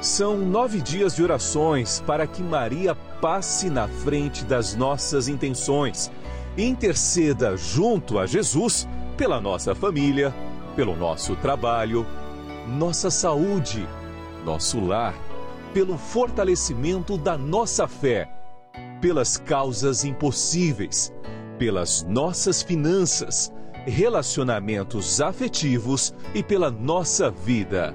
São nove dias de orações para que Maria passe na frente das nossas intenções e interceda junto a Jesus pela nossa família, pelo nosso trabalho, nossa saúde, nosso lar, pelo fortalecimento da nossa fé, pelas causas impossíveis, pelas nossas finanças, relacionamentos afetivos e pela nossa vida.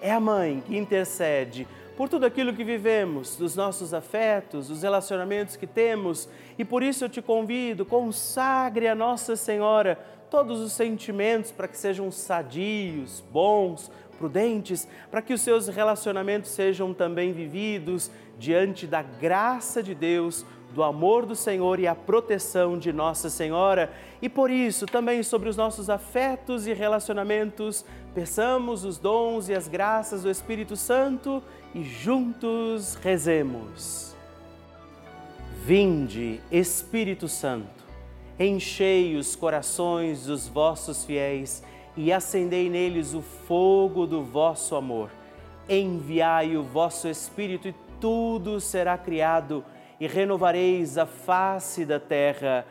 É a mãe que intercede por tudo aquilo que vivemos, dos nossos afetos, dos relacionamentos que temos. E por isso eu te convido, consagre a Nossa Senhora todos os sentimentos para que sejam sadios, bons, prudentes, para que os seus relacionamentos sejam também vividos diante da graça de Deus, do amor do Senhor e a proteção de Nossa Senhora. E por isso, também sobre os nossos afetos e relacionamentos, peçamos os dons e as graças do Espírito Santo e juntos rezemos. Vinde, Espírito Santo, enchei os corações dos vossos fiéis e acendei neles o fogo do vosso amor. Enviai o vosso Espírito e tudo será criado e renovareis a face da terra.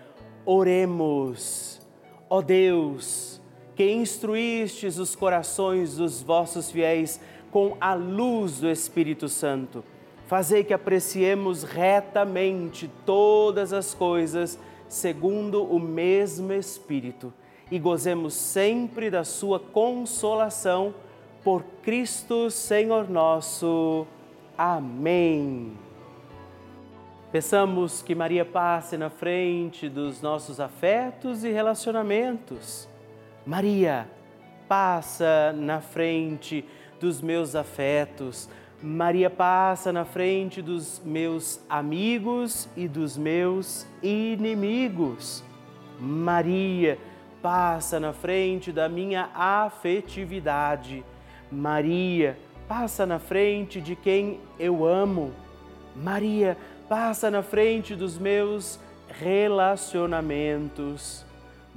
Oremos. Ó Deus, que instruístes os corações dos vossos fiéis com a luz do Espírito Santo. Fazei que apreciemos retamente todas as coisas segundo o mesmo Espírito e gozemos sempre da Sua consolação por Cristo Senhor nosso. Amém. Peçamos que Maria passe na frente dos nossos afetos e relacionamentos. Maria, passa na frente dos meus afetos. Maria passa na frente dos meus amigos e dos meus inimigos. Maria passa na frente da minha afetividade. Maria passa na frente de quem eu amo. Maria passa na frente dos meus relacionamentos.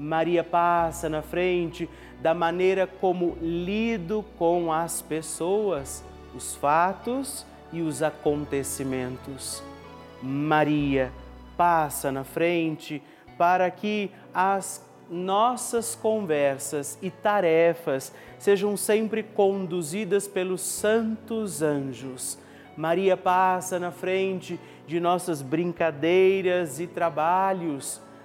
Maria passa na frente da maneira como lido com as pessoas, os fatos e os acontecimentos. Maria passa na frente para que as nossas conversas e tarefas sejam sempre conduzidas pelos santos anjos. Maria passa na frente de nossas brincadeiras e trabalhos,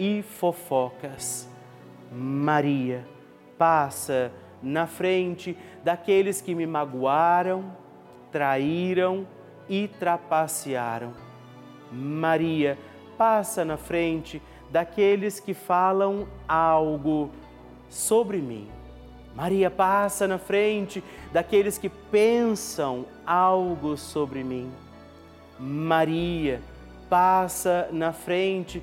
e fofocas. Maria passa na frente daqueles que me magoaram, traíram e trapacearam. Maria passa na frente daqueles que falam algo sobre mim. Maria passa na frente daqueles que pensam algo sobre mim. Maria passa na frente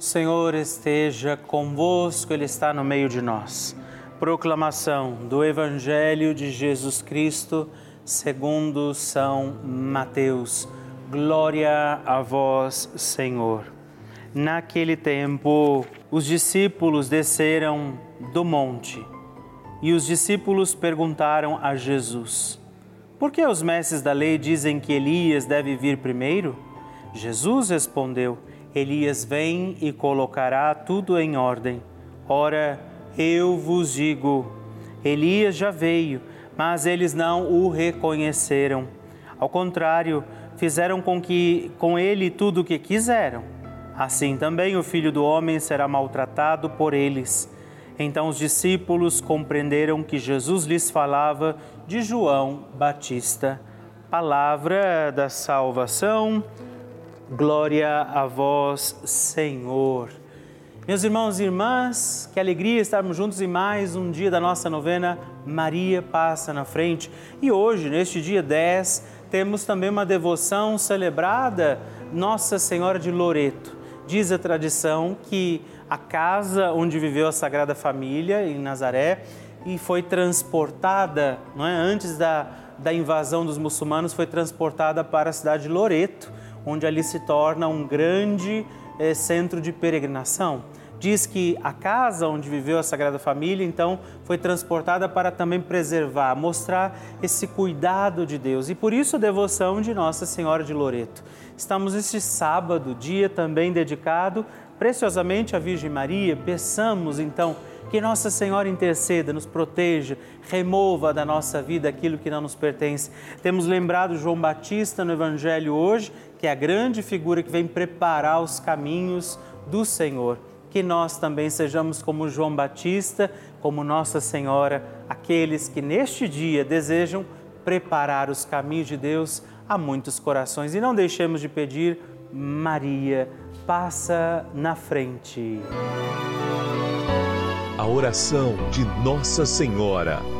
Senhor esteja convosco, Ele está no meio de nós. Proclamação do Evangelho de Jesus Cristo, segundo São Mateus. Glória a vós, Senhor. Naquele tempo, os discípulos desceram do monte e os discípulos perguntaram a Jesus: Por que os mestres da lei dizem que Elias deve vir primeiro? Jesus respondeu: Elias vem e colocará tudo em ordem. Ora, eu vos digo: Elias já veio, mas eles não o reconheceram. Ao contrário, fizeram com que com ele tudo o que quiseram. Assim também o filho do homem será maltratado por eles. Então os discípulos compreenderam que Jesus lhes falava de João Batista. Palavra da salvação. Glória a vós, Senhor. Meus irmãos e irmãs, que alegria estarmos juntos em mais um dia da nossa novena Maria Passa na Frente. E hoje, neste dia 10, temos também uma devoção celebrada Nossa Senhora de Loreto. Diz a tradição que a casa onde viveu a Sagrada Família, em Nazaré, e foi transportada, não é? antes da, da invasão dos muçulmanos, foi transportada para a cidade de Loreto onde ali se torna um grande eh, centro de peregrinação. Diz que a casa onde viveu a Sagrada Família, então, foi transportada para também preservar, mostrar esse cuidado de Deus. E por isso a devoção de Nossa Senhora de Loreto. Estamos este sábado, dia também dedicado preciosamente à Virgem Maria. Peçamos, então, que Nossa Senhora interceda, nos proteja, remova da nossa vida aquilo que não nos pertence. Temos lembrado João Batista no Evangelho hoje, que é a grande figura que vem preparar os caminhos do Senhor que nós também sejamos como João Batista, como Nossa Senhora, aqueles que neste dia desejam preparar os caminhos de Deus a muitos corações. E não deixemos de pedir, Maria, passa na frente. A oração de Nossa Senhora.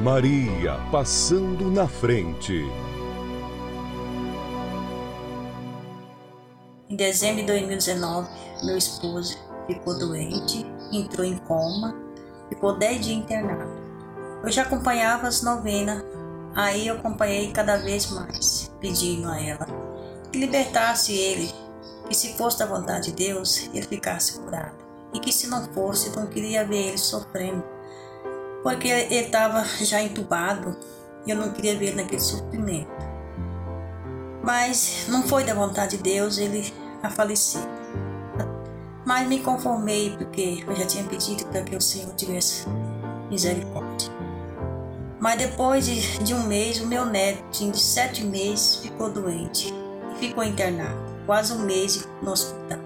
Maria passando na frente. Em dezembro de 2019, meu esposo ficou doente, entrou em coma, ficou 10 dias internado. Eu já acompanhava as novenas, aí eu acompanhei cada vez mais, pedindo a ela que libertasse ele, que se fosse da vontade de Deus, ele ficasse curado. E que se não fosse, não queria ver ele sofrendo porque ele estava já entubado e eu não queria ver ele naquele sofrimento. Mas não foi da vontade de Deus ele a falecer. Mas me conformei porque eu já tinha pedido para que o Senhor tivesse misericórdia. Mas depois de, de um mês, o meu neto, de sete meses, ficou doente e ficou internado, quase um mês no hospital.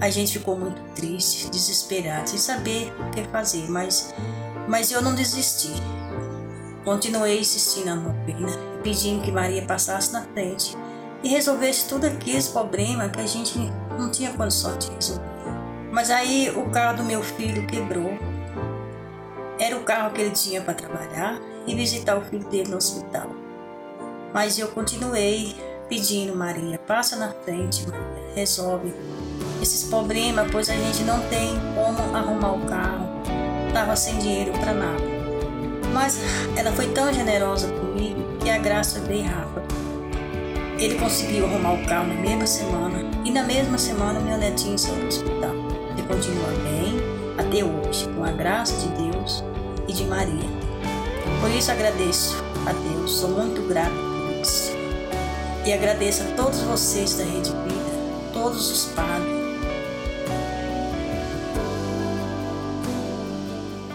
A gente ficou muito triste, desesperado, sem saber o que fazer, mas, mas eu não desisti. Continuei insistindo na novena, pedindo que Maria passasse na frente e resolvesse tudo aqueles problemas que a gente não tinha condição de resolver. Mas aí o carro do meu filho quebrou. Era o carro que ele tinha para trabalhar e visitar o filho dele no hospital. Mas eu continuei pedindo, Maria, passa na frente, Maria, resolve esses problemas, pois a gente não tem como arrumar o carro. Tava sem dinheiro para nada. Mas ela foi tão generosa comigo que a graça veio rápida. Ele conseguiu arrumar o carro na mesma semana e na mesma semana meu netinho saiu do hospital. Ele continua bem até hoje, com a graça de Deus e de Maria. Por isso agradeço a Deus, sou muito grata por isso. E agradeço a todos vocês da Rede Vida, todos os padres.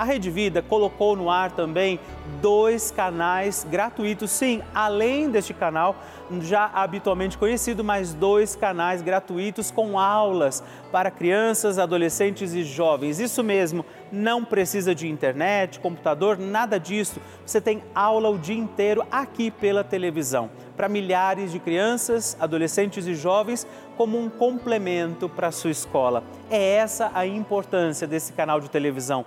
A Rede Vida colocou no ar também dois canais gratuitos, sim, além deste canal já habitualmente conhecido, mais dois canais gratuitos com aulas para crianças, adolescentes e jovens. Isso mesmo, não precisa de internet, computador, nada disso. Você tem aula o dia inteiro aqui pela televisão, para milhares de crianças, adolescentes e jovens, como um complemento para a sua escola. É essa a importância desse canal de televisão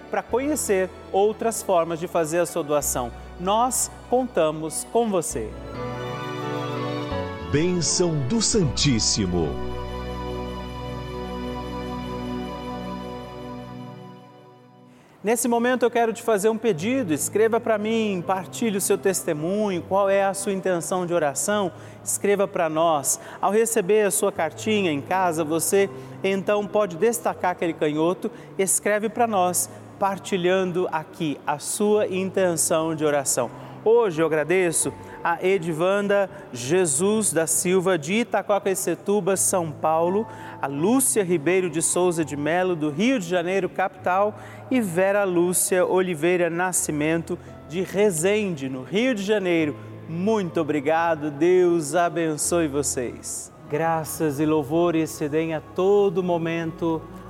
para conhecer outras formas de fazer a sua doação. Nós contamos com você. Bênção do Santíssimo. Nesse momento eu quero te fazer um pedido. Escreva para mim, partilhe o seu testemunho, qual é a sua intenção de oração. Escreva para nós. Ao receber a sua cartinha em casa, você então pode destacar aquele canhoto, escreve para nós partilhando aqui a sua intenção de oração. Hoje eu agradeço a Edivanda Jesus da Silva de Itacoaquecetuba, São Paulo, a Lúcia Ribeiro de Souza de Melo do Rio de Janeiro, capital, e Vera Lúcia Oliveira Nascimento de Resende, no Rio de Janeiro. Muito obrigado, Deus abençoe vocês. Graças e louvores se deem a todo momento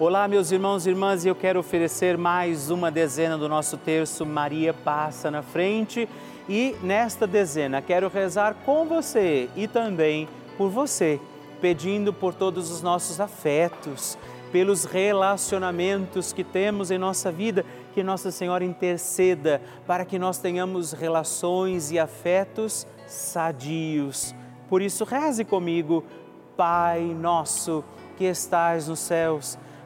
Olá, meus irmãos e irmãs, e eu quero oferecer mais uma dezena do nosso terço Maria passa na frente. E nesta dezena quero rezar com você e também por você, pedindo por todos os nossos afetos pelos relacionamentos que temos em nossa vida, que Nossa Senhora interceda para que nós tenhamos relações e afetos sadios. Por isso, reze comigo, Pai nosso que estais nos céus,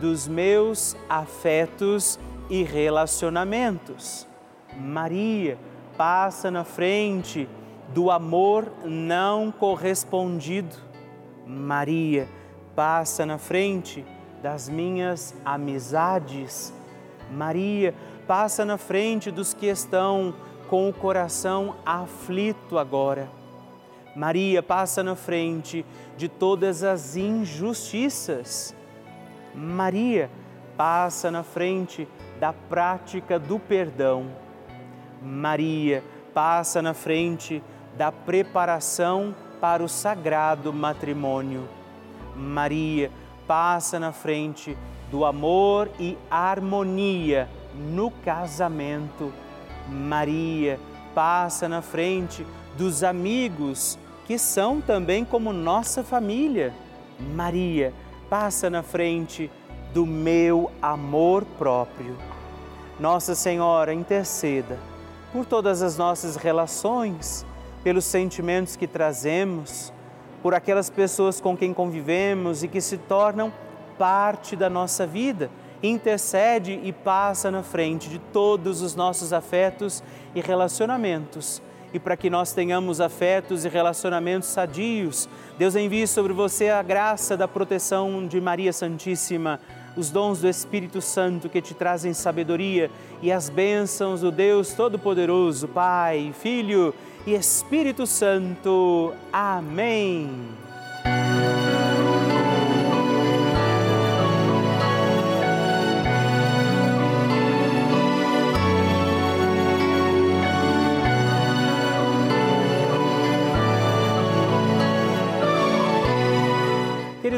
dos meus afetos e relacionamentos. Maria, passa na frente do amor não correspondido Maria, passa na frente das minhas amizades. Maria, passa na frente dos que estão com o coração aflito agora. Maria, passa na frente de todas as injustiças. Maria, passa na frente da prática do perdão. Maria, passa na frente da preparação para o sagrado matrimônio. Maria passa na frente do amor e harmonia no casamento. Maria passa na frente dos amigos que são também como nossa família. Maria passa na frente do meu amor próprio. Nossa Senhora, interceda por todas as nossas relações pelos sentimentos que trazemos, por aquelas pessoas com quem convivemos e que se tornam parte da nossa vida. Intercede e passa na frente de todos os nossos afetos e relacionamentos. E para que nós tenhamos afetos e relacionamentos sadios, Deus envie sobre você a graça da proteção de Maria Santíssima, os dons do Espírito Santo que te trazem sabedoria e as bênçãos do Deus Todo-Poderoso, Pai, Filho e Espírito Santo. Amém.